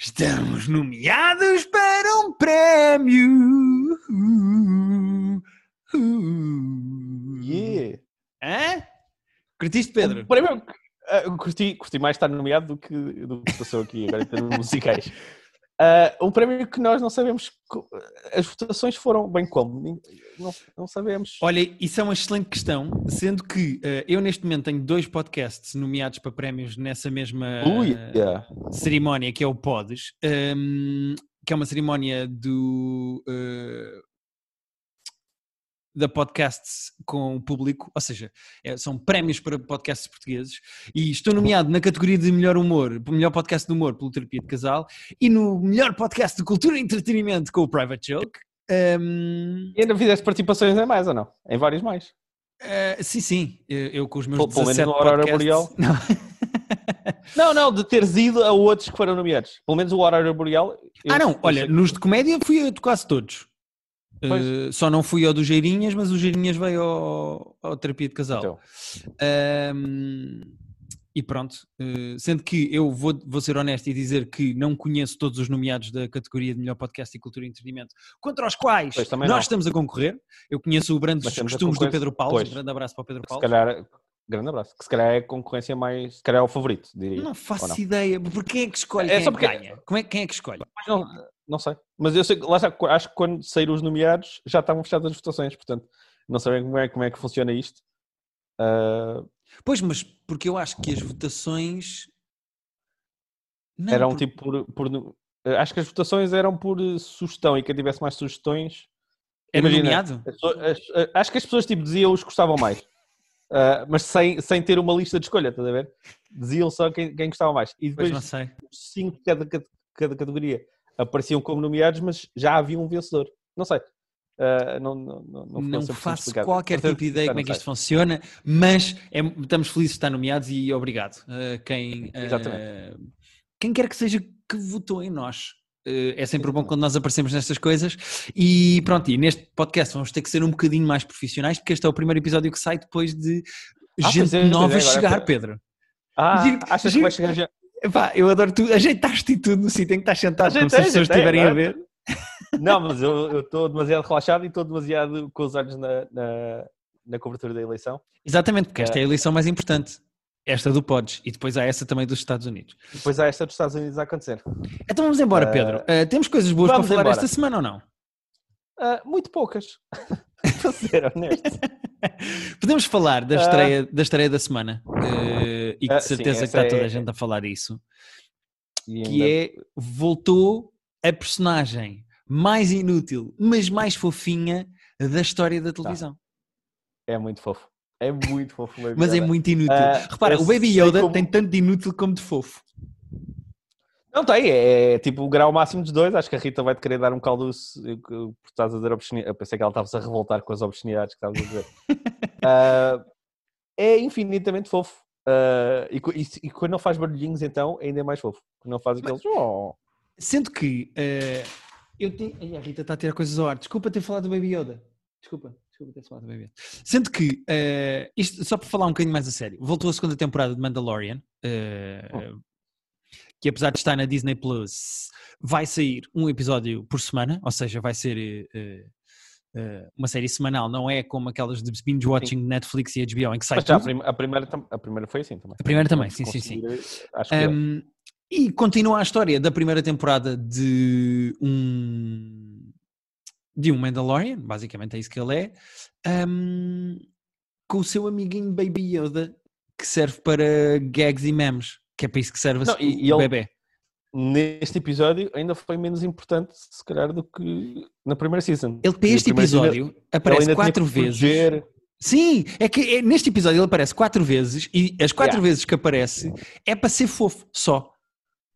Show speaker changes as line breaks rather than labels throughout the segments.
Estamos nomeados para um prémio. Uh, uh.
Yeah.
Hã? Curtiste, Pedro?
O prémio, ah, eu curti, curti mais estar nomeado do que, do que passou aqui agora em termos musicais. Ah, um prémio que nós não sabemos. As votações foram bem como? Não, não sabemos.
Olha, isso é uma excelente questão, sendo que eh, eu neste momento tenho dois podcasts nomeados para prémios nessa mesma
Ui,
eh,
yeah.
cerimónia que é o Podes, ehm, que é uma cerimónia do eh, da podcasts com o público, ou seja, é- são prémios para podcasts portugueses e estou nomeado na categoria de melhor humor, melhor podcast de humor pelo Terapia de Casal e no melhor podcast de cultura e entretenimento com o Private Joke. Ehm,
E ainda fizeste participações em mais ou não? Em vários mais.
eh, sim, sim, eu, eu com os meus
Pelo- pelo menos
17
no
podcasts...
Boreal.
Não.
Não, não, de teres ido a outros que foram nomeados. Pelo menos o Horário Boreal.
Ah, não, olha, nos de comédia fui a quase todos. Uh, só não fui ao do Geirinhas, mas o Geirinhas veio ao, ao terapia de casal.
Então,
Um, e pronto, uh, sendo que eu vou, vou ser honesto e dizer que não conheço todos os nomeados da categoria de melhor podcast e cultura e entretenimento, contra os quais nós
não.
estamos a concorrer. Eu conheço o Brandos
a
Costumes do Pedro Paulo. Um grande abraço para o Pedro Paulo.
se calhar. Grande abraço. Que se calhar é a concorrência mais. Se calhar é o favorito, diria.
Não faço
não?
ideia, porque quem é que escolhe
É
quem
só
é que
porque-
ganha? Como é, quem é que escolhe?
Não, não sei. Mas eu sei, que- lá está, acho que quando saíram os nomeados já estavam fechadas as votações, portanto, não sabem como é, como é que funciona isto. Ah,
Pois, mas porque eu acho que as votações. Não,
eram
por-
tipo por, por Acho que as votações eram por sugestão e quem tivesse mais sugestões.
Era
imagina,
nomeado?
as- as- acho que as pessoas tipo, diziam os que gostavam mais. Ah, mas sem, sem ter uma lista de escolha, estás a ver? Diziam só quem, quem gostava mais. E
Pois
depois
não sei.
cinco de cada, cada, categoria apareciam como nomeados, mas já havia um vencedor. Não sei. Ah, não, não, não, não,
Não,
ficou 100%
faço
explicado.
qualquer tipo de ideia como é que isto funciona, mas é- estamos felizes de estar nomeados e obrigado. a quem, quem quer que seja que votou em nós. Eh, é sempre bom quando nós aparecemos nestas coisas. E pronto, e neste podcast vamos ter que ser um bocadinho mais profissionais, porque este é o primeiro episódio que sai depois de
Ah,
gente
pois é,
nova
é,
chegar,
é-
Pedro.
Ah,
Giro-
achas
giro-
que vai chegar já?
Epá, eu adoro tu, ajeitaste e tudo no sítio em que estás sentado, como se
Ajeitei,
as pessoas
ajeitei,
estiverem a ver.
Não, mas eu estou demasiado relaxado e estou demasiado com os olhos na, na, na cobertura da eleição.
Exatamente, porque esta é a eleição mais importante. Esta do Pods. E depois há essa também dos Estados Unidos.
Depois há esta dos Estados Unidos a acontecer.
Então vamos embora,
Eh,
Pedro. Eh, temos coisas boas para falar
embora.
esta semana ou não?
Ah, muito poucas. Para ser honesto.
Podemos falar da
Ah.
estreia, da estreia da semana. e que
Ah,
de
sim,
certeza que
essa
está toda
é-
a gente a falar isso.
E
Que
ainda-
é, voltou a personagem mais inútil, mas mais fofinha da história da televisão.
é muito fofo. É muito fofo. Baby
Mas é
Yoda.
muito inútil.
Ah,
Repara, o Baby Yoda
como-
tem tanto de inútil como de fofo.
Não tem, é, é tipo o grau máximo dos dois. Acho que a Rita vai te querer dar um caldoço eh, por estás a dizer obscenidade. Eu pensei que ela estava-se a revoltar com as obscenidades que estavas a dizer. Ah, é infinitamente fofo. Ah, e, e e quando não faz barulhinhos, então, ainda é mais fofo. Quando não faz aqueles. Oh.
Sendo que eh, eu tenho. Ai, a Rita está a tirar coisas ao ar. Desculpa ter falado do Baby Yoda. Desculpa, Sendo que, eh, isto só para falar um bocadinho mais a sério, voltou a segunda temporada de Mandalorian, eh, que apesar de estar na Disney Plus, vai sair um episódio por semana, ou seja, vai ser eh, uma série semanal, não é como aquelas de binge watching Netflix e HBO em que sai
Mas já a, prim- a primeira, a primeira foi assim também.
A primeira também, sim, sim, sim.
Acho que é.
Um, e continua a história da primeira temporada de um de um Mandalorian, basicamente é isso que ele é, um, com o seu amiguinho Baby Yoda, que serve para gags e memes, que é para isso que serve
Não,
o
e- e ele-
bebê.
Neste episódio ainda foi menos importante, se calhar, do que na primeira season.
Ele para
a
este
season,
episódio aparece quatro
que
vezes.
proteger-
Sim, é que é- neste episódio ele aparece quatro vezes e as quatro
Yeah.
vezes que aparece é para ser fofo, só.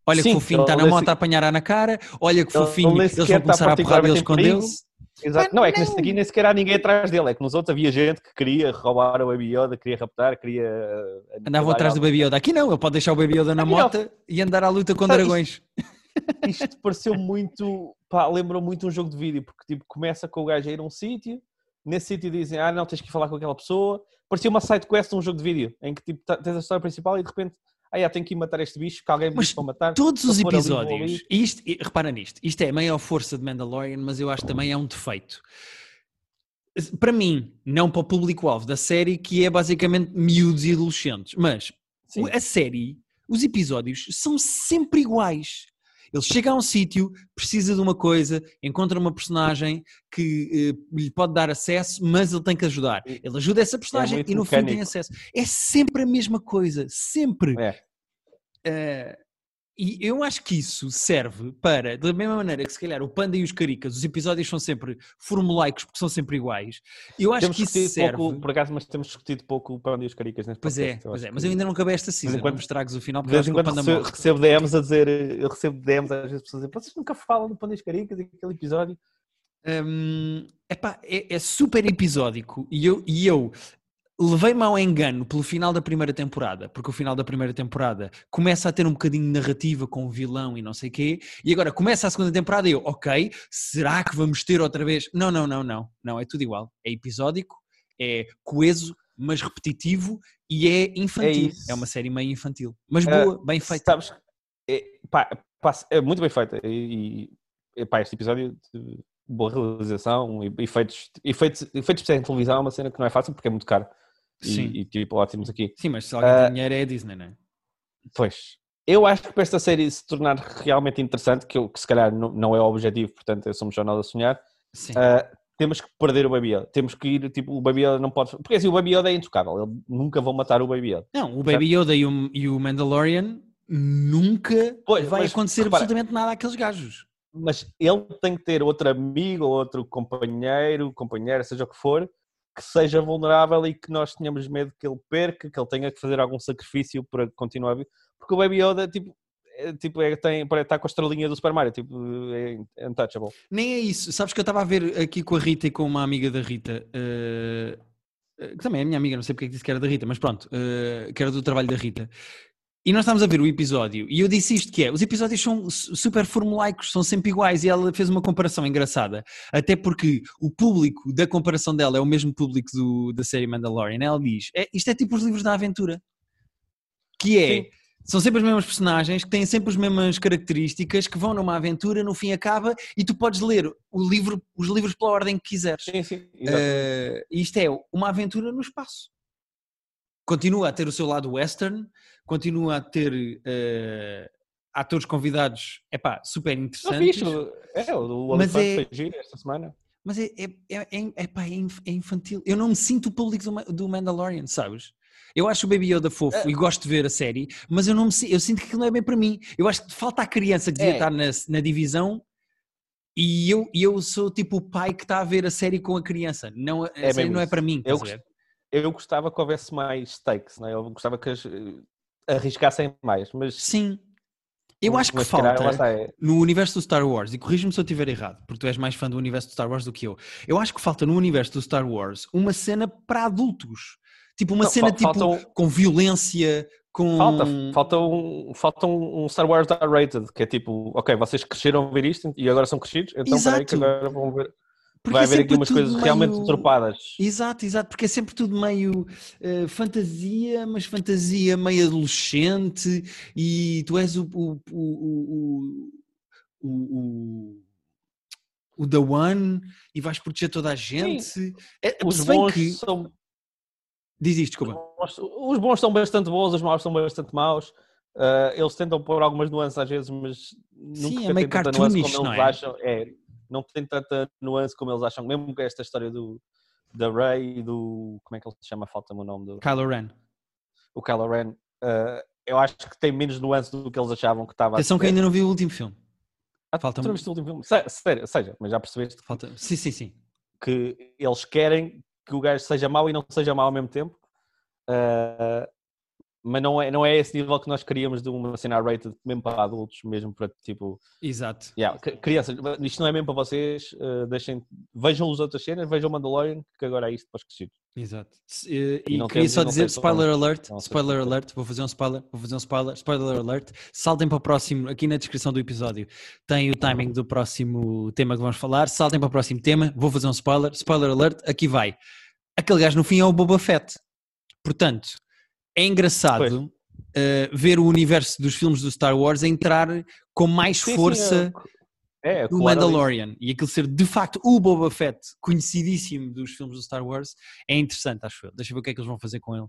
Olha que
Sim,
fofinho, está na moto
se-
a apanhar na cara, olha que fofinho, eles vão
está
começar a porrada e ele
particularmente em
escondeu-se.
Exato.
Mas
Não, é que neste aqui nem sequer há ninguém atrás dele. É que nos outros havia gente que queria roubar o Baby Yoda, queria raptar, queria. eh,
Andavam atrás do. Baby Yoda. Aqui não, ele pode deixar o Baby Yoda na moto e andar à luta com
Sabe,
dragões.
Isto pareceu muito. Pá, lembrou muito um jogo de vídeo, porque tipo, começa com o gajo a ir a um sítio, nesse sítio dizem, ah, não, tens que ir falar com aquela pessoa. Parecia uma side quest de um jogo de vídeo, em que tipo, tá- tens a história principal e de repente ah, tenho que ir matar este bicho, que alguém me
Mas
para matar.
Todos os episódios, e isto, repara nisto, isto é a maior força de Mandalorian, mas eu acho que também é um defeito. Para mim, não para o público-alvo da série, que é basicamente miúdos e adolescentes, mas
Sim.
a série, os episódios são sempre iguais. Ele chega a um sítio, precisa de uma coisa, encontra uma personagem que eh, lhe pode dar acesso, mas ele tem que ajudar. Ele ajuda essa personagem
muito
e no fim tem
mecânico.
acesso. É sempre a mesma coisa, sempre.
É.
Eh, e eu acho que isso serve para, da mesma maneira que se calhar o Panda e os Caricas, os episódios são sempre formulaicos porque são sempre iguais. Eu acho
Temos
que isso serve.
pouco, por acaso, mas temos discutido pouco o Panda e os Caricas neste
Pois é, pois é, mas eu ainda não acabei esta season,
em quando-
não me estragues o final porque eu acho que o Panda
recebo,
morre.
recebo DMs a dizer, eu recebo DMs às vezes pessoas a dizer, vocês nunca falam do Panda e os Caricas e aquele episódio.
Hum, epá, é, é super episódico e eu, e eu levei-me ao engano pelo final da primeira temporada, porque o final da primeira temporada começa a ter um bocadinho de narrativa com o vilão e não sei quê, e agora começa a segunda temporada e eu, ok, será que vamos ter outra vez? Não, não, não, não, não, é tudo igual. É episódico, é coeso, mas repetitivo e é infantil.
isso.
É, uma série meio infantil, mas
Ah,
boa, bem feita.
Sabes, é, pá, pá, é muito bem feita. E, e pá, este episódio, de boa realização, efeitos, efeitos, efeitos especiais em televisão é uma cena que não é fácil porque é muito caro. E,
Sim.
e, tipo, ótimos aqui.
Sim, mas se alguém
Ah,
tem dinheiro é a Disney, não é?
Pois. Eu acho que para esta série se tornar realmente interessante, que, eu, que se calhar não, não é o objetivo, portanto somos nós a sonhar, ah, temos que perder o Baby Yoda. Temos que ir, tipo, o Baby Yoda não pode... Porque assim, o Baby Yoda é intocável. Ele nunca vão matar o Baby Yoda.
Não, o Baby Yoda e o, e o Mandalorian nunca
Pois,
vai
mas
acontecer
repara-
absolutamente nada àqueles gajos.
mas ele tem que ter outro amigo, ou outro companheiro, companheira, seja o que for, que seja vulnerável e que nós tenhamos medo que ele perca, que ele tenha que fazer algum sacrifício para continuar a viver. Porque o Baby Yoda, tipo, é, tipo é, tem, estar com a estrelinha do Super Mario, tipo, é untouchable.
Nem é isso. Sabes que eu estava a ver aqui com a Rita e com uma amiga da Rita, eh, que também é minha amiga, não sei porque é que disse que era da Rita, mas pronto, eh, que era do trabalho da Rita. E nós estávamos a ver o episódio e eu disse isto que é, os episódios são su- super formulaicos, são sempre iguais e ela fez uma comparação engraçada, até porque o público da comparação dela é o mesmo público do, da série Mandalorian. Ela diz, é, isto é tipo os livros da aventura, que é,
Sim.
são sempre os mesmos personagens, que têm sempre as mesmas características, que vão numa aventura, no fim acaba e tu podes ler o livro, os livros pela ordem que quiseres.
Sim, sim.
Eh, isto é uma aventura no espaço. Continua a ter o seu lado western, continua a ter eh, atores convidados, epá, super
Não,
interessantes.
fixe, é, o o
Mas é-
foi esta semana.
Mas é, é, é, é, epá, é é infantil. Eu não me sinto o público do, do Mandalorian, sabes? Eu acho o Baby Yoda fofo
É.
e gosto de ver a série, mas eu não me eu sinto que aquilo não é bem para mim. Eu acho que falta a criança que devia
É.
estar na, na divisão e eu, eu sou tipo o pai que está a ver a série com a criança. Não, a
É
série não é para mim.
Eu? Eu gostava que houvesse mais stakes, né? eu gostava que as, eh, arriscassem mais, mas...
Sim. Eu acho que falta
é-
no universo do Star Wars, e corrige-me se eu estiver errado, porque tu és mais fã do universo do Star Wars do que eu. Eu acho que falta no universo do Star Wars uma cena para adultos. Tipo, uma
Não,
cena tipo
um-
com violência, com.
Falta, falta, um, falta um Star Wars R-rated, que é tipo, ok, vocês cresceram a ver isto e agora são crescidos, então peraí que
Exato.
agora vão ver.
Porque
vai
é
haver aqui umas coisas realmente
meio-
tropadas.
Exato, exato, porque é sempre tudo meio eh, fantasia, mas fantasia meio adolescente e tu és o, o, o, o, o, o, The One e vais proteger toda a gente. É,
Os
se bem
bons,
que...
são,
Diz isto, desculpa.
os bons- os bons são bastante bons, os maus são bastante maus. Ah, eles tentam pôr algumas nuances às vezes, mas nunca
Sim, é meio cartoonish,
como
não
eles
é?
acham. É, não tem tanta nuance como eles acham, mesmo com esta história do da Ray e do. Como é que ele se chama? Falta-me o nome do.
Kylo Ren.
O Kylo Ren. ah, eu acho que tem menos nuance do que eles achavam que estava a
Atenção que ainda não vi o último filme.
Ah,
falta-
tu não viste o último filme? Se- Sério, seja, mas já percebeste
Falta... Sim, sim, sim.
que eles querem que o gajo seja mau e não seja mau ao mesmo tempo. Ah, mas não é, não é esse nível que nós queríamos de uma cena rated mesmo para adultos, mesmo para tipo,
Exato.
yeah, crianças, isto não é mesmo para vocês, ah, deixem, vejam as outras cenas, vejam o Mandalorian, que agora é isto para os crescidos.
Exato. Eh,
E
E
não
queria só
e não
dizer, spoiler alert,
Não
spoiler
porquê.
alert, vou fazer um spoiler, vou fazer um spoiler, spoiler alert, saltem para o próximo, aqui na descrição do episódio tem o timing do próximo tema que vamos falar, saltem para o próximo tema, vou fazer um spoiler, spoiler alert, aqui vai. Aquele gajo no fim é o Boba Fett. Portanto, é engraçado uh, ver o universo dos filmes do Star Wars entrar com mais
Sim, sim,
força
é, é,
do
claro,
Mandalorian e aquilo ser de facto o Boba Fett conhecidíssimo dos filmes do Star Wars é interessante, acho eu. Deixa eu ver o que é que eles vão fazer com ele.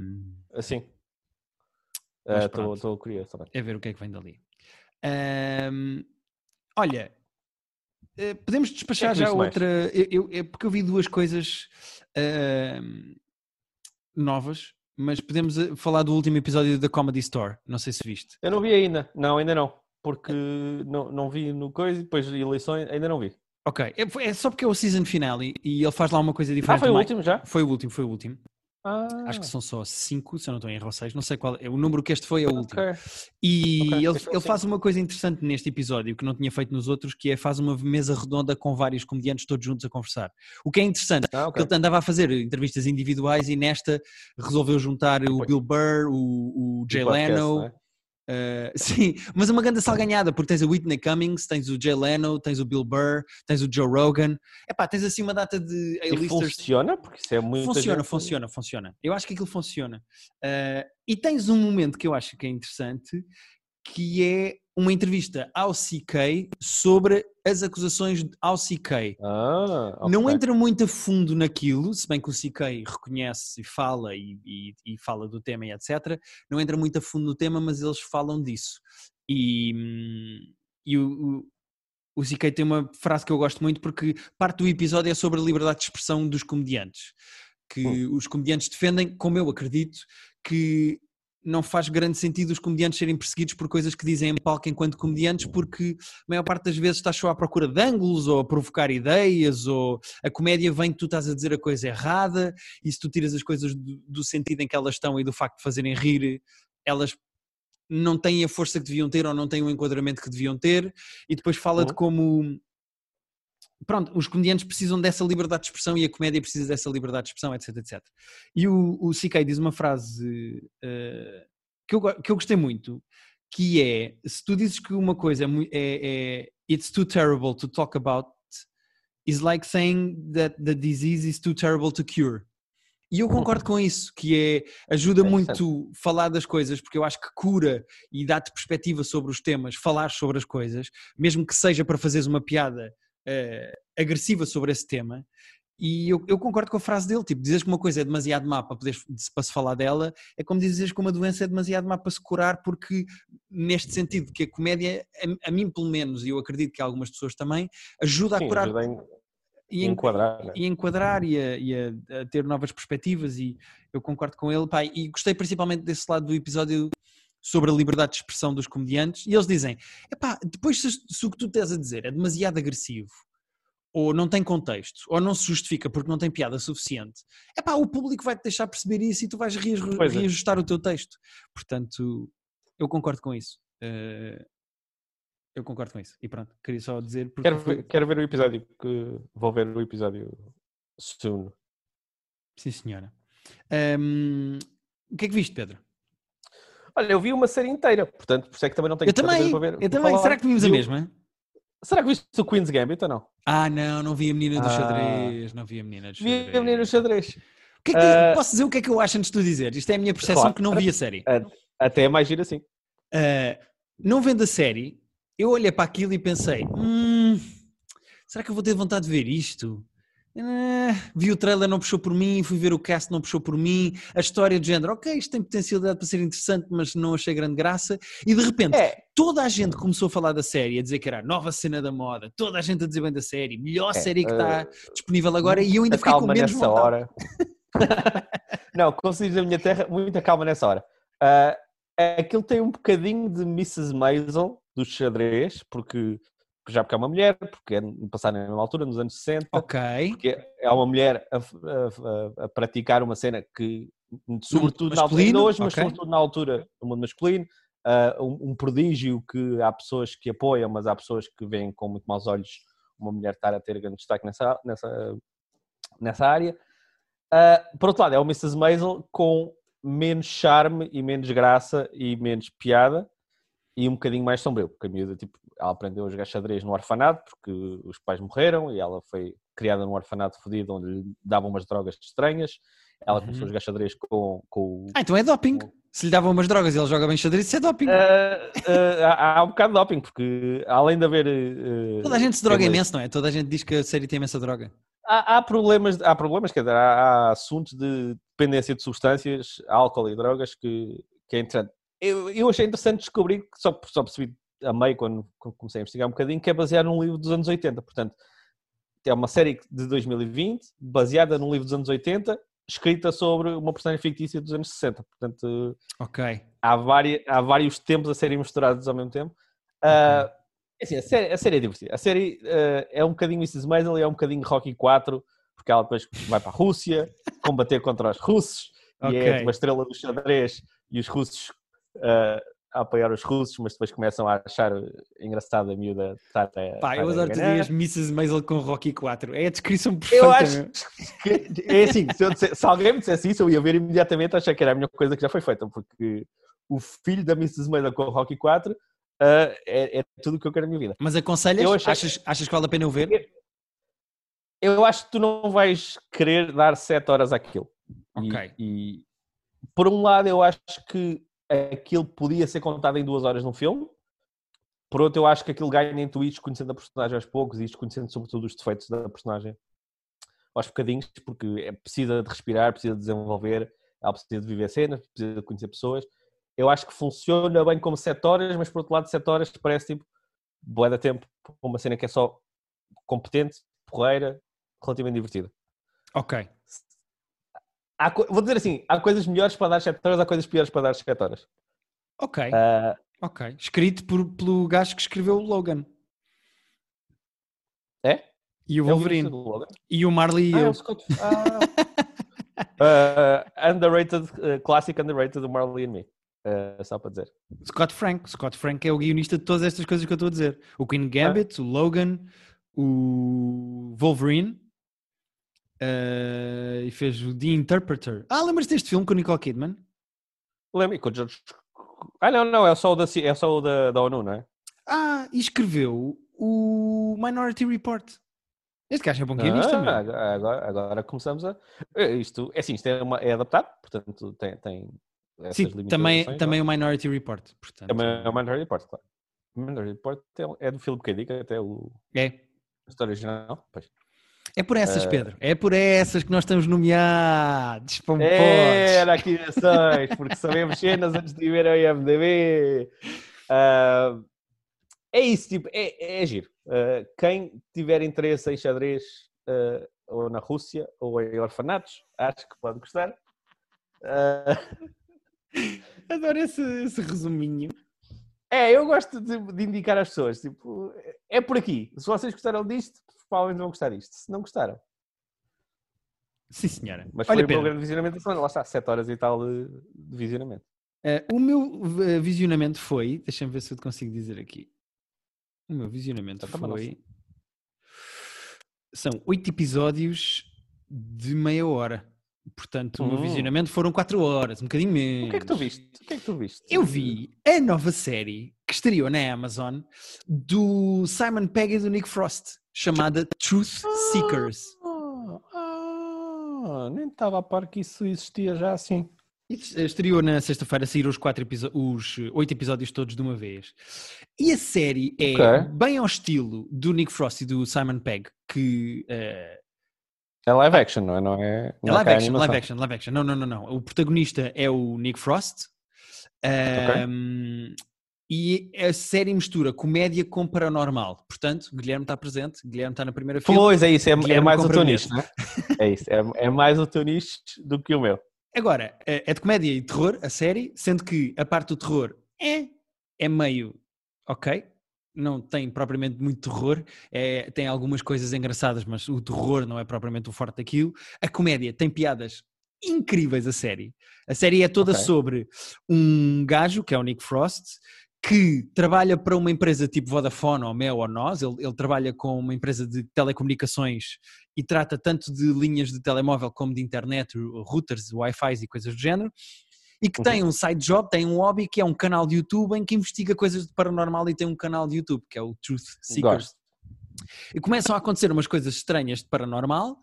Um,
Assim. Estou curioso também.
é ver o que é que vem dali. Um, olha, eh, podemos despachar
que
já outra. Eu, eu- é porque eu vi duas coisas um, novas, mas podemos eh, falar do último episódio da Comedy Store. Não sei se viste.
Eu não vi ainda. Não, ainda não. Porque não, não vi no coisa e depois eleições ainda não vi.
Ok, é, é só porque é o season finale e ele faz lá uma coisa
Ah,
diferente.
foi o último já?
Foi o último, foi o último.
Ah,
Acho que são só cinco, se eu não estou em erro, ou seis. Não sei qual é. O número que este foi é o último.
ok.
E
Ok,
ele, ele faz uma coisa interessante neste episódio que não tinha feito nos outros, que é faz uma mesa redonda com vários comediantes todos juntos a conversar. O que é interessante,
Ah,
porque
ok.
ele andava a fazer entrevistas individuais e nesta resolveu juntar o. Bill Burr, o, o Jay Leno. Eh, sim, mas é uma grande salganhada, porque tens a Whitney Cummings, tens o Jay Leno, tens o Bill Burr, tens o Joe Rogan. Epá, tens assim uma data de
E
A-listers
funciona? Porque isso é muito.
Funciona, funciona, funciona. Eu acho que aquilo funciona. Ah, e tens um momento que eu acho que é interessante, que é uma entrevista ao CK sobre as acusações ao CK.
Ah, ok.
Não entra muito a fundo naquilo, se bem que o CK reconhece e fala e, e- e fala do tema e etc. Não entra muito a fundo no tema, mas eles falam disso. E, hum, e o, o, o CK tem uma frase que eu gosto muito porque parte do episódio é sobre a liberdade de expressão dos comediantes. Que os comediantes defendem, como eu acredito, que não faz grande sentido os comediantes serem perseguidos por coisas que dizem em palco enquanto comediantes, porque a maior parte das vezes estás só à procura de ângulos ou a provocar ideias, ou a comédia vem que tu estás a dizer a coisa errada, e se tu tiras as coisas do, do sentido em que elas estão e do facto de fazerem rir, elas não têm a força que deviam ter ou não têm o enquadramento que deviam ter, e depois fala de
Uhum.
como. Pronto, os comediantes precisam dessa liberdade de expressão e a comédia precisa dessa liberdade de expressão, etc, etc. E o, o CK diz uma frase eh, que, eu, que eu gostei muito, que é, se tu dizes que uma coisa é, é, é it's too terrible to talk about, is like saying that the disease is too terrible to cure. E eu concordo com isso, que é, ajuda muito falar das coisas, porque eu acho que cura e dá-te perspectiva sobre os temas, falar sobre as coisas, mesmo que seja para fazeres uma piada eh, agressiva sobre esse tema. E eu, eu concordo com a frase dele, tipo, dizes que uma coisa é demasiado má para, poderes, para se falar dela, é como dizes que uma doença é demasiado má para se curar, porque neste sentido que a comédia, a, a mim pelo menos, e eu acredito que algumas pessoas também, ajuda
Sim,
a curar
ajuda em
e
enquadrar. né?
e a enquadrar e, a, e a- a ter novas perspectivas e eu concordo com ele, pá, e gostei principalmente desse lado do episódio sobre a liberdade de expressão dos comediantes e eles dizem, epá, depois se, se o que tu estás a dizer é demasiado agressivo ou não tem contexto, ou não se justifica porque não tem piada suficiente, epá, o público vai-te deixar perceber isso e tu vais
Pois é.
reajustar o teu texto. Portanto, eu concordo com isso. Eh, eu concordo com isso. E pronto, queria só dizer porque
Quero, ver, quero ver o episódio que vou ver o episódio soon.
Sim, senhora. Ahm, o que é que viste, Pedro?
Olha, eu vi uma série inteira, portanto, por isso é que também não tenho
Eu também,
para ver.
eu também.
falar.
Será que vimos a
Vi
mesma?
Será que viste o Queen's Gambit ou não?
Ah, não, não vi a menina do
Ah.
xadrez. Não vi a menina do
Vi
xadrez.
a menina no xadrez.
O que é que-
Ah.
Posso dizer o que é que eu acho antes de tu dizer? Isto é a minha percepção
Claro.
que não vi a série.
Até é mais giro assim.
Ah, não vendo a série, eu olhei para aquilo e pensei: "Hum, será que eu vou ter vontade de ver isto? Ah, vi o trailer, não puxou por mim, fui ver o cast, não puxou por mim, a história do género, ok, isto tem potencialidade para ser interessante, mas não achei grande graça, e de repente
É,
toda a gente começou a falar da série, a dizer que era a nova cena da moda, toda a gente a dizer bem da série, melhor
É,
série que está
eh,
disponível agora, e eu ainda fiquei com
calma
menos
nessa
vontade.
hora. não, como se diz na minha terra, muita calma nessa hora. Ah, aquilo tem um bocadinho de Mrs. Maisel do xadrez, porque já porque é uma mulher, porque é passar na mesma altura, nos anos 60,
Ok,
porque é uma mulher a, a- a- praticar uma cena que, sobretudo na altura, ainda hoje, mas
ok.
sobretudo na altura do mundo masculino, ah, um, um prodígio que há pessoas que apoiam, mas há pessoas que veem com muito maus olhos uma mulher estar a ter grande destaque nessa, nessa, nessa área. Ah, por outro lado, é o Mrs. Maisel com menos charme e menos graça e menos piada e um bocadinho mais sombrio, porque a miúda, tipo, ela aprendeu a jogar xadrez no orfanato porque os pais morreram e ela foi criada num orfanato fodido onde lhe davam umas drogas estranhas. Ela começou a
Uhum.
jogar xadrez com, com
ah, então é doping. Se lhe davam umas drogas e ele joga bem xadrez, isso é doping.
Uh, uh, há, há um bocado de doping, porque além de haver. Uh,
Toda a gente se droga imenso, não é? Toda a gente diz que a série tem imensa droga.
Há, há problemas, há problemas, quer dizer, há, há, assuntos de dependência de substâncias, álcool e drogas que, que é interessante. Eu, eu achei interessante descobrir, que só, só percebi a meio quando, comecei a investigar um bocadinho, que é baseado num livro dos anos 80. Portanto, é uma série de 2020, baseada num livro dos anos 80, escrita sobre uma personagem fictícia dos anos 60. Portanto,
okay.
há, várias, há vários tempos a serem misturados ao mesmo tempo. Uh, okay. assim, a, série, a série é divertida. A série uh, é um bocadinho Mrs. Maisel e é um bocadinho Rocky 4, porque ela depois vai para a Rússia combater contra os russos okay. e é uma estrela do xadrez e os russos uh, a apoiar os russos, mas depois começam a achar engraçada a miúda estar a.
Pá, eu adoro tu dias Mrs. Maisel com Rocky 4. É a descrição perfeita.
Eu acho que, é assim, se, disse, se, alguém me dissesse isso, eu ia ver imediatamente, achar que era a melhor coisa que já foi feita, porque o filho da Mrs. Maisel com Rocky 4 uh, é, é, tudo o que eu quero na minha vida.
Mas aconselhas? Achei... Achas, achas que vale a pena eu ver?
Eu, eu acho que tu não vais querer dar 7 horas àquilo.
Ok.
E, e por um lado, eu acho que aquilo podia ser contado em duas horas num filme. Por outro, eu acho que aquilo ganha em tweets conhecendo a personagem aos poucos e desconhecendo sobretudo os defeitos da personagem aos bocadinhos, porque é, precisa de respirar, precisa de desenvolver, ela precisa de viver cenas, precisa de conhecer pessoas. Eu acho que funciona bem como 7 horas, mas por outro lado, 7 horas parece tipo boa da tempo uma cena que é só competente, porreira, relativamente divertida.
Ok.
Há, vou dizer assim, há coisas melhores para dar 7 horas, há coisas piores para dar 7 horas.
Ok. Uh, ok. Escrito por, pelo gajo que escreveu o Logan.
É?
E o é Wolverine. O e o Marley e
ah,
eu.
Ah. uh, underrated, uh, classic underrated do Marley and Me. Uh, só para dizer.
Scott Frank. Scott Frank é o guionista de todas estas coisas que eu estou a dizer. O Queen Gambit, o Logan, o Wolverine Uh, e fez o The Interpreter. Ah, lembras deste filme com o Nicole Kidman?
Lembro, com o George... Ah, não, não, é só o da, é só o da, da ONU, não é?
Ah, e escreveu o Minority Report. Este gajo é bom guionista,
ah, agora, agora, agora, começamos a... Eh, isto, é assim, isto é, uma, é adaptado, portanto tem... tem
Sim, também, também o Minority Report. Portanto...
Também é o Minority Report, claro. O Minority Report é, é do Philip K. Dick, até o...
É.
A história original, pois.
É por essas, uh... Pedro. É por essas que nós estamos nomeados.
É, era aqui nações, porque sabemos cenas antes de ver ao IMDB. Uh, é isso, tipo, é, é giro. Uh, quem tiver interesse em xadrez uh, ou na Rússia ou em orfanatos, acho que pode gostar.
Adoro esse, esse resuminho.
É, eu gosto de, de, indicar às pessoas, tipo, é por aqui. Se vocês gostaram disto, provavelmente vão gostar disto. Se não gostaram.
Sim, senhora.
Mas Olha, foi Pedro. o meu grande visionamento da semana. Lá está, 7 horas e tal de, visionamento.
Uh, o meu uh, visionamento foi. Deixa-me ver se eu te consigo dizer aqui. O meu visionamento então, foi. São 8 episódios de meia hora. Portanto, o meu hum. visionamento foram 4 horas, um bocadinho menos.
O que é que tu viste? O que é que tu viste?
Eu vi a nova série que estreou na Amazon do Simon Pegg e do Nick Frost chamada Truth Seekers.
Ah, ah, nem estava a par que isso existia já assim.
Estreou na sexta-feira, saíram os, quatro os oito episódios todos de uma vez. E a série é okay. bem ao estilo do Nick Frost e do Simon Pegg, que... Uh...
É live action, não é? Não é,
não é live, action, live action, live action. Não, não, não, não. O protagonista é o Nick Frost. Um, okay. E a série mistura comédia com paranormal. Portanto, Guilherme está presente, Guilherme está na primeira fila.
Pois, é isso, é, é mais o teu nicho, não é? É isso, é, é mais o teu nicho do que o meu.
Agora, é, é de comédia e terror, a série, sendo que a parte do terror é, é meio ok, não tem propriamente muito terror, é, tem algumas coisas engraçadas, mas o terror não é propriamente o forte daquilo. A comédia tem piadas incríveis, a série. A série é toda okay. sobre um gajo, que é o Nick Frost, que trabalha para uma empresa tipo Vodafone ou Mel ou nós, ele, ele, trabalha com uma empresa de telecomunicações e trata tanto de linhas de telemóvel como de internet, routers, Wi-Fi e coisas do género, e que uhum. tem um side job, tem um hobby que é um canal de YouTube em que investiga coisas de paranormal e tem um canal de YouTube que é o Truth Seekers. Gosto. E começam a acontecer umas coisas estranhas de paranormal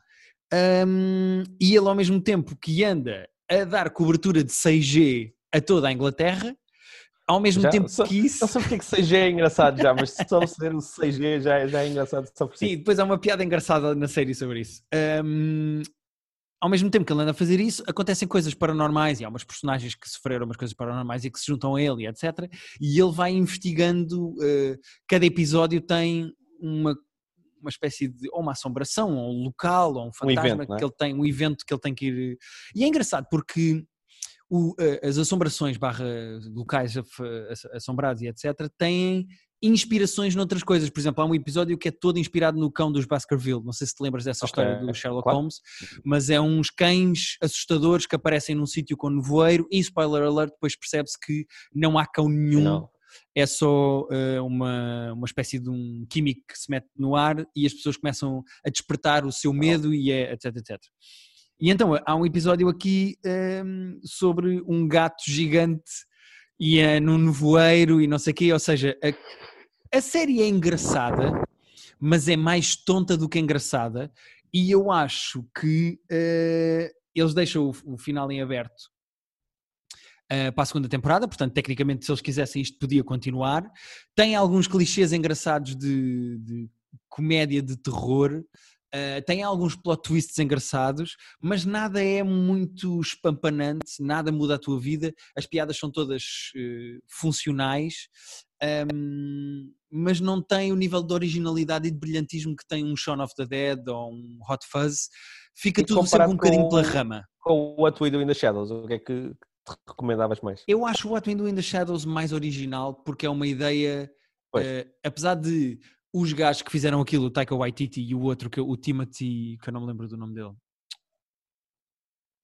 um, e ele ao mesmo tempo que anda a dar cobertura de 6G a toda a Inglaterra, ao mesmo
Já?
tempo
Só-
que isso.
Não sei porque é que 6G é engraçado já, mas só ser o 6G já, é- já é engraçado só por si.
Sim, depois há uma piada engraçada na série sobre isso. Ahm, ao mesmo tempo que ele anda a fazer isso, acontecem coisas paranormais e há umas personagens que sofreram umas coisas paranormais e que se juntam a ele, etc. E ele vai investigando. eh, cada episódio tem uma, uma espécie de. ou uma assombração, ou um local, ou um fantasma
evento, não é?
que ele tem, um evento que ele tem que ir. E é engraçado porque. o, eh, as assombrações barra locais assombrados e etc. têm inspirações noutras coisas. Por exemplo, há um episódio que é todo inspirado no cão dos Baskerville. Não sei se te lembras dessa
Ok,
história do Sherlock
claro.
Holmes, mas é uns cães assustadores que aparecem num sítio com nevoeiro e, spoiler alert, depois percebe-se que não há cão nenhum,
Não.
é só eh, uma, uma espécie de um químico que se mete no ar e as pessoas começam a despertar o seu medo e é, etc, etc. E então há um episódio aqui ehm, sobre um gato gigante e é num nevoeiro e não sei o quê, ou seja, a, a série é engraçada, mas é mais tonta do que engraçada. E eu acho que eh, eles deixam o, o final em aberto eh, para a segunda temporada, portanto, tecnicamente, se eles quisessem isto, podia continuar. Tem alguns clichês engraçados de, de comédia de terror, eh, tem alguns plot twists engraçados, mas nada é muito espampanante, nada muda a tua vida. As piadas são todas eh, funcionais. ehm, mas não tem o nível de originalidade e de brilhantismo que tem um Shaun of the Dead ou um Hot Fuzz. Fica
E
tudo sempre um bocadinho
com-
pela rama.
Com o What We Do in the Shadows, o que é que te recomendavas mais?
Eu acho o What We Do in the Shadows mais original porque é uma ideia, eh, apesar de os gajos que fizeram aquilo, o Taika Waititi e o outro, que, é o Timothy, que eu não me lembro do nome dele.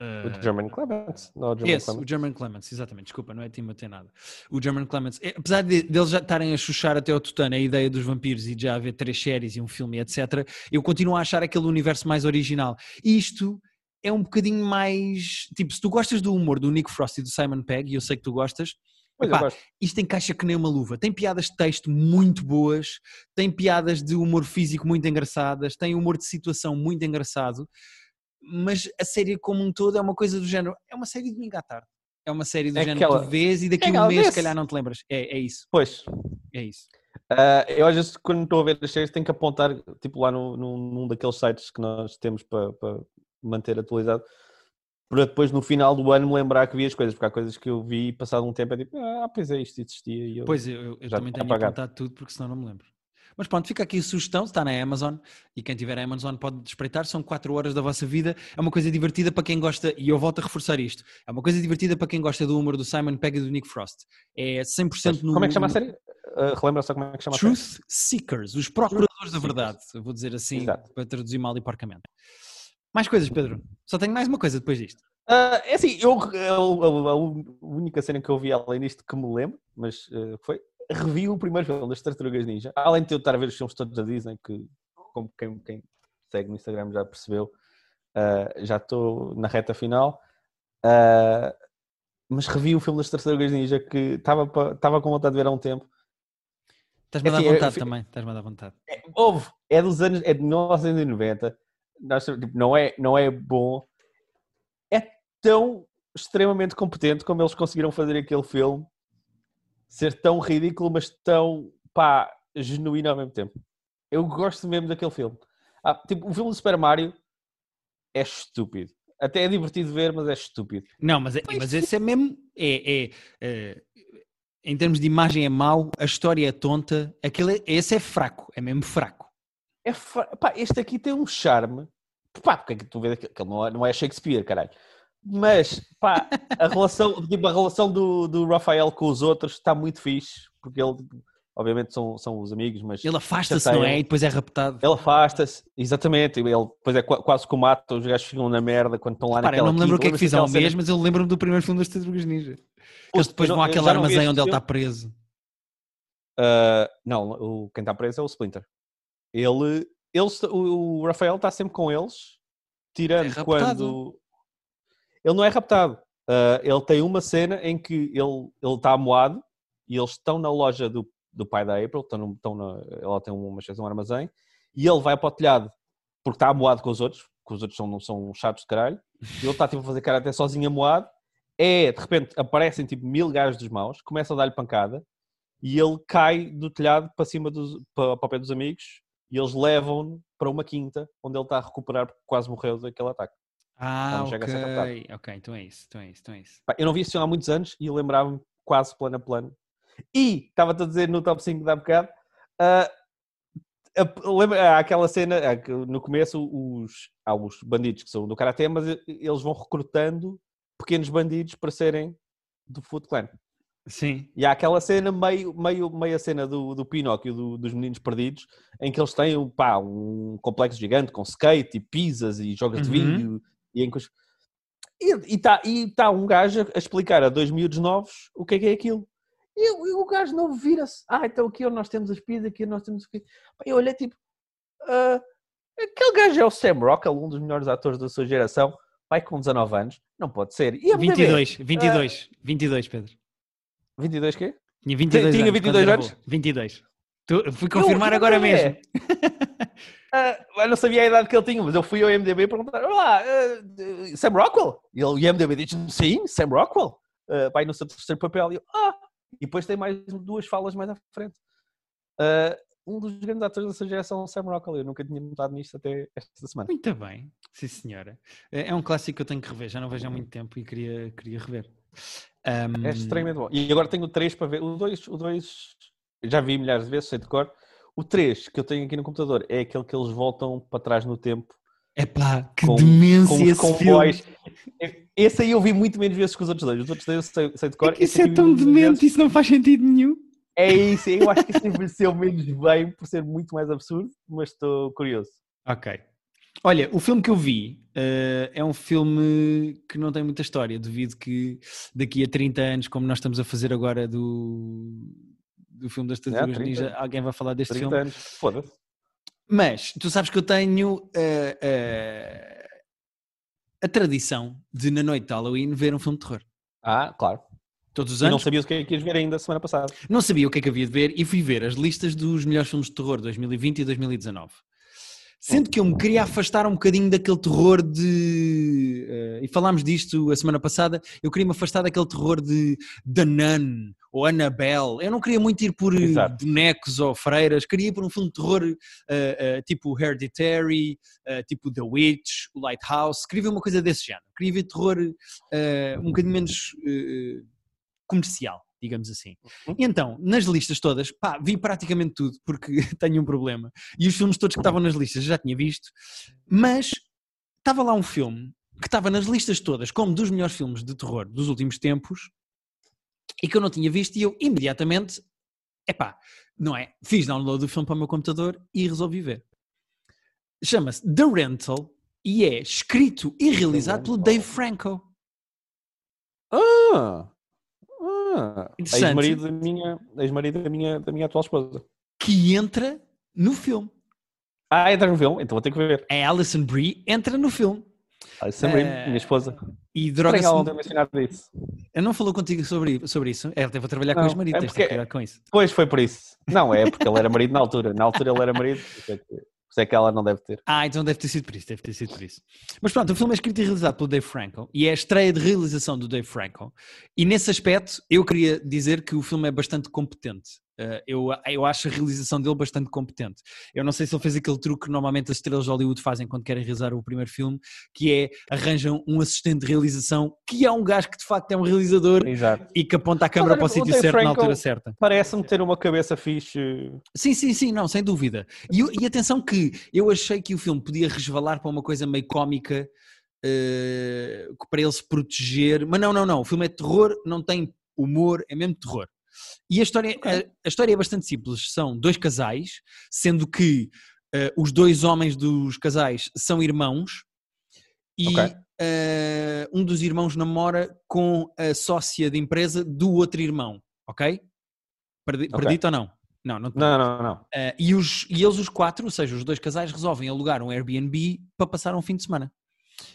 O
Eh,
German Clements? Não, o German
Esse, o
Clements.
German Clements, exatamente, desculpa, não é Timothy nada. O German Clements, eh, apesar de, deles já estarem a chuchar até ao tutano a ideia dos vampiros e de já haver três séries e um filme, etc., eu continuo a achar aquele universo mais original. Isto é um bocadinho mais. Tipo, se tu gostas do humor do Nick Frost e do Simon Pegg, e eu sei que tu gostas, Epá, isto encaixa que nem uma luva. Tem piadas de texto muito boas, tem piadas de humor físico muito engraçadas, tem humor de situação muito engraçado, mas a série como um todo é uma coisa do género. É uma série de domingo à tarde. É uma série do
É
género que
aquela-
tu vês e daqui
é
a um
aquela
mês, se calhar, não te lembras. É, é isso,
Pois.
é isso.
Ah, eu às vezes, quando estou a ver as séries, tenho que apontar, tipo, lá no, num, num daqueles sites que nós temos para, para manter atualizado, para depois, no final do ano, me lembrar que vi as coisas, porque há coisas que eu vi e passado um tempo é tipo, ah, pois é, isto existia. E eu...
Pois, eu, eu- também tenho
apagado.
apontado tudo, porque senão não me lembro. Mas pronto, fica aqui a sugestão, está na Amazon e quem tiver a Amazon pode espreitar, são 4 horas da vossa vida, é uma coisa divertida para quem gosta, e eu volto a reforçar isto, é uma coisa divertida para quem gosta do humor do Simon Pegg e do Nick Frost. É 100% no...
Como é que chama a série? Ah, relembra só como é que chama a série?
Truth Seekers, os procuradores da verdade, vou dizer assim,
Exato.
para traduzir mal e porcamente. Mais coisas, Pedro. Só tenho mais uma coisa depois disto.
Ah, é assim, eu, a, a- a única cena que eu vi além disto que me lembro, mas ah, foi, revi o primeiro filme das Tartarugas Ninja, além de eu estar a ver os filmes todos da Disney, que como quem, quem segue no Instagram já percebeu, ah, já estou na reta final, Ah, mas revi o filme das Tartarugas Ninja que estava com vontade de ver há um tempo.
Estás-me a dar
Assim, eu-
vontade
eu-
também, estás-me a dar vontade.
Houve, é dos anos, é de 1990, nós, tipo, não, é, não é bom, é tão extremamente competente como eles conseguiram fazer aquele filme, ser tão ridículo, mas tão, pá, genuíno ao mesmo tempo. Eu gosto mesmo daquele filme. Ah, tipo, o filme do Super Mario é estúpido. Até é divertido ver, mas é estúpido.
Não, mas, é- mas esse é mesmo. É, é, é, em termos de imagem é mau, a história é tonta, aquele, é- esse é fraco, é mesmo fraco.
É pá, este aqui tem um charme. Pá, porque é que tu vês que ele não é, não é Shakespeare, caralho. Mas, pá, a relação, tipo, a relação do, do Rafael com os outros está muito fixe, porque ele, obviamente, são, são os amigos, mas
Ele afasta-se, não é? E depois é raptado.
ele afasta-se, exatamente, ele depois é qua- quase que o mata, os gajos ficam na merda quando estão lá
Para, eu
naquela
não me lembro o que é que
equipa.
fiz ao
Lembras-te daquela
mês, mas eu lembro-me do primeiro filme das Tartarugas Ninja. Eles depois
Eu
vão
não-
àquele
não
armazém onde ele está preso.
Ah, não, o, quem está preso é o Splinter. Ele, eles, o, Rafael está sempre com eles, tirando
É
quando. Ele não é raptado. Ah, ele tem uma cena em que ele ele está amoado e eles estão na loja do, do pai da April, estão, no- estão na, ela tem uma espécie um armazém, e ele vai para o telhado porque está amoado com os outros, que os outros são, são chatos de caralho, e ele está tipo, a fazer cara até sozinho amoado, é, de repente, aparecem tipo mil gajos dos maus, começam a dar-lhe pancada e ele cai do telhado para cima dos, para, para o pé dos amigos e eles levam-no para uma quinta onde ele está a recuperar porque quase morreu daquele ataque.
Ah,
ser
ok. Ok, então é isso, então é isso, então é isso.
Pá, Eu não vi esse filme há muitos anos e lembrava-me quase plano a plano. E, estava-te a dizer no top 5 da bocado, a- lembra, há aquela cena, no começo os, há os bandidos que são do Karate, mas eles vão recrutando pequenos bandidos para serem do Foot Clan.
Sim.
E há aquela cena, meio, meio, meio a cena do, do Pinóquio, do- dos meninos perdidos, em que eles têm pá, um complexo gigante com skate e pizzas e jogos de
Uhum.
vídeo. E em os- e está e tá um gajo a explicar a dois miúdos novos o que é que é aquilo. E, o- e o gajo não vira-se. Ah, então aqui nós temos as pizzas, aqui nós temos o quê? Eu olhei tipo, ah, aquele gajo é o Sam Rockwell, um dos melhores atores da sua geração, vai com 19 anos, não pode ser. E a MDB?
22, 22, 22, Pedro.
22 quê?
Tinha 22
Tinha
anos.
22
quando era
anos?
boa. 22. Tu, fui confirmar
Eu-
agora mesmo.
Ah, eu não sabia a idade que ele tinha, mas eu fui ao IMDB perguntar: Olá, ah, Sam Rockwell? E ele, o IMDB diz: Sim, Sam Rockwell. Ah, vai no seu terceiro papel. E eu, ah, e depois tem mais duas falas mais à frente. Ah, um dos grandes atores dessa geração, Sam Rockwell. Eu nunca tinha notado nisto até esta semana.
Muito bem, sim senhora. É é um clássico que eu tenho que rever, já não vejo há muito tempo e queria, queria rever. Ahm,
É extremamente bom. E agora tenho o 3 para ver. O 2, o 2 já vi milhares de vezes, sei de cor. O 3 que eu tenho aqui no computador é aquele que eles voltam para trás no tempo
Epá, que
com,
demência
com
esse
comboios.
filme.
Esse aí eu vi muito menos vezes que os outros dois. Os outros dois eu sei, sei de cor.
É isso é tão demente,
vezes.
isso não faz sentido nenhum.
É isso, eu acho que isso envelheceu menos bem por ser muito mais absurdo, mas estou curioso.
Ok. Olha, o filme que eu vi eh, é um filme que não tem muita história. Duvido que daqui a 30 anos, como nós estamos a fazer agora do, do filme das Tartarugas
30.
Ninja, alguém vai falar deste
30
filme.
anos, foda-se.
Mas tu sabes que eu tenho eh, eh, a tradição de, na noite de Halloween, ver um filme de terror.
Ah, claro.
Todos os
E não
anos.
sabias o que é que ias ver ainda semana passada.
Não sabia o que é que havia de ver e fui ver as listas dos melhores filmes de terror 2020 e 2019. Sendo que eu me queria afastar um bocadinho daquele terror de. eh, e falámos disto a semana passada, eu queria me afastar daquele terror de The Nun ou Annabelle. Eu não queria muito ir por eh,
Exato.
bonecos ou freiras, queria ir por um filme de terror eh, eh, tipo Hereditary, eh, tipo The Witch, o Lighthouse. Queria ver uma coisa desse género. Queria ver terror um bocadinho menos comercial, digamos assim. E então, nas listas todas, pá, vi praticamente tudo, porque tenho um problema. E os filmes todos que estavam nas listas já tinha visto, mas estava lá um filme que estava nas listas todas como dos melhores filmes de terror dos últimos tempos e que eu não tinha visto e eu imediatamente, epá, não é? Fiz download do filme para o meu computador e resolvi ver. Chama-se The Rental e é escrito e realizado pelo. Dave Franco.
Ah! Ah. Ex-marido da minha, ex-marido da minha, da minha atual esposa.
que entra no filme.
Ah, entra no filme, então vou ter que ver.
A Alison Brie entra no filme
Alison Brie,
Eh,
minha esposa.
e droga-se.
ela não ter mencionado isso.
Eu não falou contigo sobre, sobre isso. Ela teve a trabalhar com
Não,
os maridos,
é
tens de
porque-
com isso.
Pois foi por isso. Não, é porque ele era marido na altura. Na altura ele era marido, isso é que, ela não deve ter.
Ah, então deve ter sido por isso, deve ter sido por isso. Mas pronto, o filme é escrito e realizado pelo Dave Franco e é a estreia de realização do Dave Franco. E nesse aspecto, eu queria dizer que o filme é bastante competente. Uh, eu, eu acho a realização dele bastante competente. Eu não sei se ele fez aquele truque que normalmente as estrelas de Hollywood fazem quando querem realizar o primeiro filme, que é arranjam um assistente de realização que é um gajo que de facto é um realizador
Exato.
e que aponta a câmera para o sítio certo na altura certa.
Parece-me ter uma cabeça fixe.
Sim, sim, sim, não, sem dúvida. E, e atenção que eu achei que o filme podia resvalar para uma coisa meio cómica eh, para ele se proteger, mas não, não, não. O filme é terror, não tem humor, é mesmo terror. E a história, a, a história é bastante simples. São dois casais, sendo que eh, os dois homens dos casais são irmãos e
Ok.
eh, um dos irmãos namora com a sócia de empresa do outro irmão, ok? Perdi,
Ok.
Perdi-te ou não? Não, não
Não, não, não.
Uh, e, os, e eles, os quatro, ou seja, os dois casais, resolvem alugar um Airbnb para passar um fim de semana.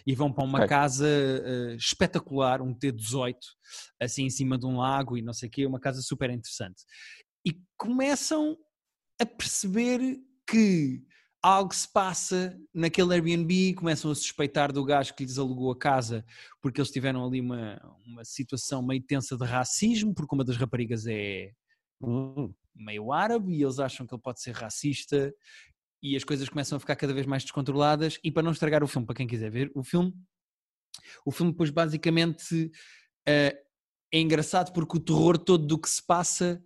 E vão para uma
Ok.
casa uh, espetacular, um T18, assim em cima de um lago e não sei o quê, uma casa super interessante. E começam a perceber que algo se passa naquele Airbnb, começam a suspeitar do gajo que lhes alugou a casa porque eles tiveram ali uma, uma situação meio tensa de racismo, porque uma das raparigas é
Hum.
meio árabe e eles acham que ele pode ser racista e as coisas começam a ficar cada vez mais descontroladas e para não estragar o filme, para quem quiser ver o filme, o filme depois basicamente eh, é engraçado porque o terror todo do que se passa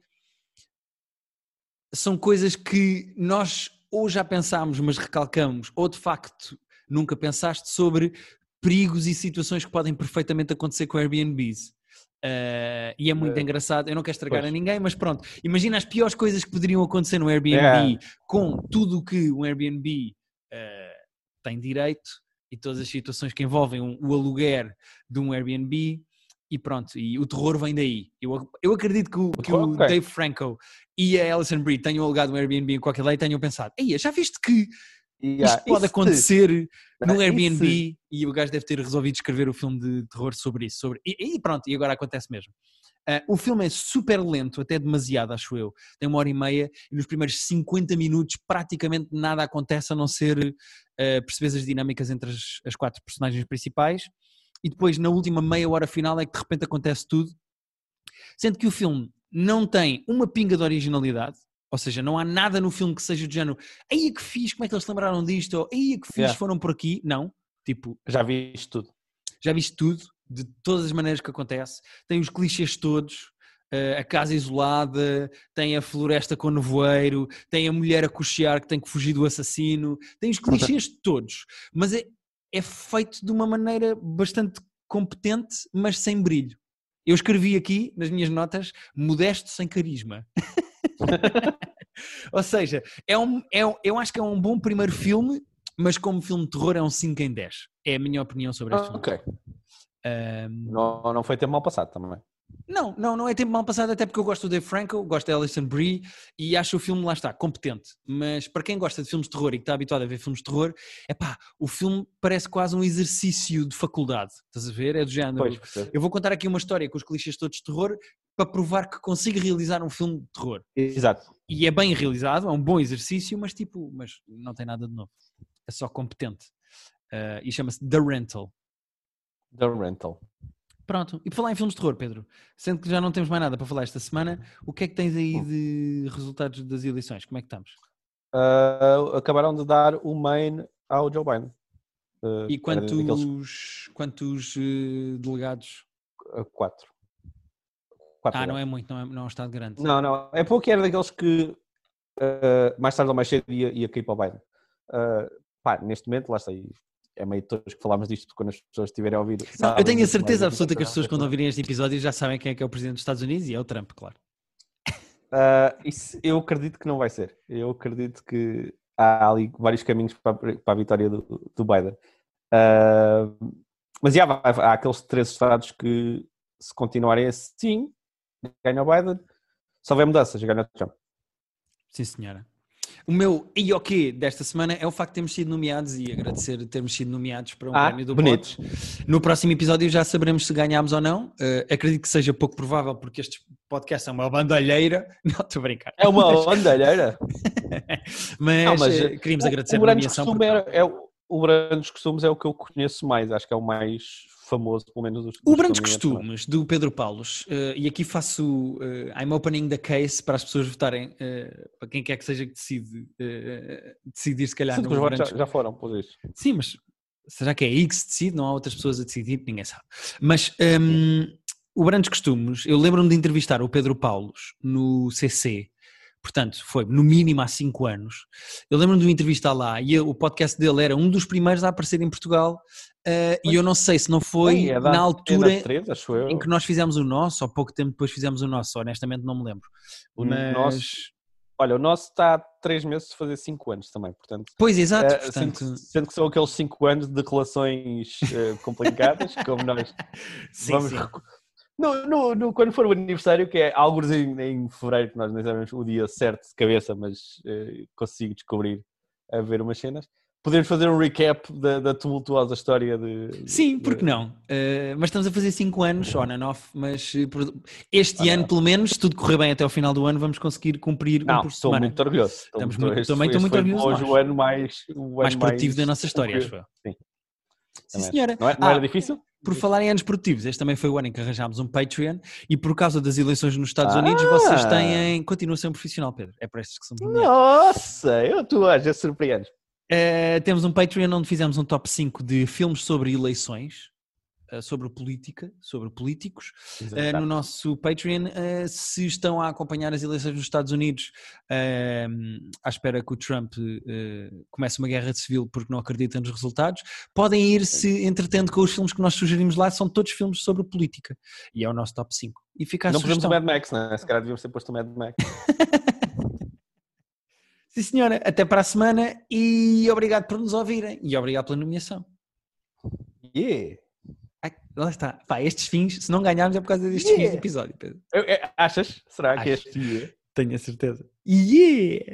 são coisas que nós ou já pensámos, mas recalcamos, ou de facto nunca pensaste sobre perigos e situações que podem perfeitamente acontecer com Airbnbs. Uh, e é muito
Eh,
engraçado. Eu não quero estragar
pois.
a ninguém, mas pronto. Imagina as piores coisas que poderiam acontecer no Airbnb
É.
com tudo o que um Airbnb uh, tem direito e todas as situações que envolvem um- o aluguer de um Airbnb. E pronto, e o terror vem daí. Eu, eu acredito que o, que o. Dave Franco e a Alison Brie tenham alugado um Airbnb em qualquer lei e tenham pensado: Ei, já viste que
Yeah,
isto pode
isso-
acontecer num
isso-
Airbnb e o gajo deve ter resolvido escrever o filme de terror sobre isso. Sobre... E, e pronto, e agora acontece mesmo. Ah, o filme é super lento, até demasiado, acho eu. Tem uma hora e meia e nos primeiros 50 minutos praticamente nada acontece a não ser ah, perceber as dinâmicas entre as, as quatro personagens principais e depois na última meia hora final é que de repente acontece tudo. Sendo que o filme não tem uma pinga de originalidade, ou seja, não há nada no filme que seja do género aí que fiz, como é que eles se lembraram disto? Ou aí que fiz,
Yeah.
foram por aqui. Não. Tipo,
Já viste tudo.
já viste tudo, de todas as maneiras que acontece. Tem os clichês todos, eh, a casa isolada, tem a floresta com nevoeiro, tem a mulher a cochear que tem que fugir do assassino, tem os clichês todos. Mas é, é feito de uma maneira bastante competente, mas sem brilho. Eu escrevi aqui nas minhas notas, modesto sem carisma. Ou seja, é um, é um- eu acho que é um bom primeiro filme, mas como filme de terror é um 5 em 10. É a minha opinião sobre este filme.
ok.
Ahm,
Não, não foi tempo mal passado também.
não, não, não é tempo mal passado, até porque eu gosto do Dave Franco, gosto da Alison Brie e acho o filme, lá está, competente. Mas para quem gosta de filmes de terror e que está habituado a ver filmes de terror, é pá, o filme parece quase um exercício de faculdade. Estás a ver? É do género.
Pois.
Eu vou contar aqui uma história com os clichês todos de terror para provar que consigo realizar um filme de terror.
Exato.
E é bem realizado, é um bom exercício, mas tipo, mas não tem nada de novo. É só competente. Ah, e chama-se The Rental.
The Rental.
Pronto. E por falar em filmes de terror, Pedro, sendo que já não temos mais nada para falar esta semana, o que é que tens aí de resultados das eleições? Como é que estamos?
Ah, acabaram de dar o main ao Joe Biden. Ah,
E quantos,
daqueles,
quantos delegados?
quatro. Quatro
Ah, não é muito, não é, não é um estado grande.
Não, não. É pouco era daqueles que ah, mais tarde ou mais cedo ia, ia cair para o Biden. Ah, pá, neste momento, lá está. É meio todos que falámos disto, porque quando as pessoas estiverem a ouvir.
Não, eu tenho a certeza absoluta que as pessoas, quando ouvirem este episódio, já sabem quem é que é o presidente dos Estados Unidos e é o Trump, claro.
Ah, isso eu acredito que não vai ser. Eu acredito que há ali vários caminhos para, a- para a vitória do, do Biden. Ah, mas já, há, há aqueles três estados que, se continuarem assim, ganha o Biden. Se houver mudanças, ganha o Trump.
Sim, senhora. O meu IOQ desta semana é o facto de termos sido nomeados e agradecer termos sido nomeados para um
Ah,
prémio do
bonito.
Pods. No próximo episódio já saberemos se ganhámos ou não. Eh, acredito que seja pouco provável porque este podcast é uma bandalheira. Não, estou a brincar.
É uma bandalheira.
Mas,
Não, mas,
eh, queríamos
o,
agradecer
o
a nomeação. porque-
é o, o Brandos Costumes é o que eu conheço mais. Acho que é o mais famoso, pelo menos dos
O
dos
Brandos
também.
Costumes, do Pedro Paulos, eh, e aqui faço, eh, I'm opening the case para as pessoas votarem, eh, para quem quer que seja que decide, decidir se calhar
Sim, os votos
Brandos
já, já foram, por isso.
Sim, mas será que é aí que se decide? Não há outras pessoas a decidir? Ninguém sabe. Mas hum, o Brandos Costumes, eu lembro-me de entrevistar o Pedro Paulos no CC, portanto, foi no mínimo há 5 anos. Eu lembro-me de o entrevistar lá e eu- o podcast dele era um dos primeiros a aparecer em Portugal. eh, e eu não sei se não foi
é da
na altura
Antena 3, acho eu.
em que nós fizemos o nosso, ou pouco tempo depois fizemos o nosso, honestamente não me lembro.
O
Mas,
nosso- Olha, o nosso está há 3 meses de fazer 5 anos também, portanto.
Pois, exato,
eh,
portanto,
sendo, sendo que são aqueles 5 anos de relações eh, complicadas, como nós
sim,
vamos.
sim.
No, no- no- quando for o aniversário, que é alguns em, em fevereiro, que nós nem sabemos o dia certo de cabeça, mas eh, consigo descobrir a ver umas cenas. podemos fazer um recap da, da tumultuosa história de.
Sim,
de-
porque não? Uh, mas estamos a fazer 5 anos, on and off, mas por- este ano, pelo menos, se tudo correr bem até ao final do ano, vamos conseguir cumprir um
Não,
por
estou
semana.
muito orgulhoso. Estou
Estamos
muito- este
também estou muito orgulhoso
Hoje o ano mais. O
mais
ano
produtivo da nossa história, acho eu.
Sim.
Sim, senhora.
Não, é- não
Ah,
era difícil?
Por falar em anos produtivos, este também foi o ano em que arranjámos um Patreon e por causa das eleições nos Estados
Ah!
Unidos, vocês têm. Continua a ser um profissional, Pedro. É para estes que nomeados.
Nossa, eu tu já surpreendes.
Eh, temos um Patreon onde fizemos um top 5 de filmes sobre eleições, sobre política, sobre políticos. Eh, no nosso Patreon, eh, se estão a acompanhar as eleições nos Estados Unidos, eh, à espera que o Trump eh, comece uma guerra civil porque não acredita nos resultados, podem ir se entretendo com os filmes que nós sugerimos lá, são todos filmes sobre política. E é o nosso top 5. E fica a
Não pusemos o. Mad Max, não é? Se calhar devíamos ter posto o Mad Max.
Sim, senhora. Até para a semana e obrigado por nos ouvirem. E obrigado pela nomeação.
Yeah.
Lá está. Pá, estes fins, se não ganharmos é por causa destes fins de
Yeah.
episódio, Pedro.
Eu- eu- achas? Será que
Acho.
este dia?
Tenho a certeza. Yeah!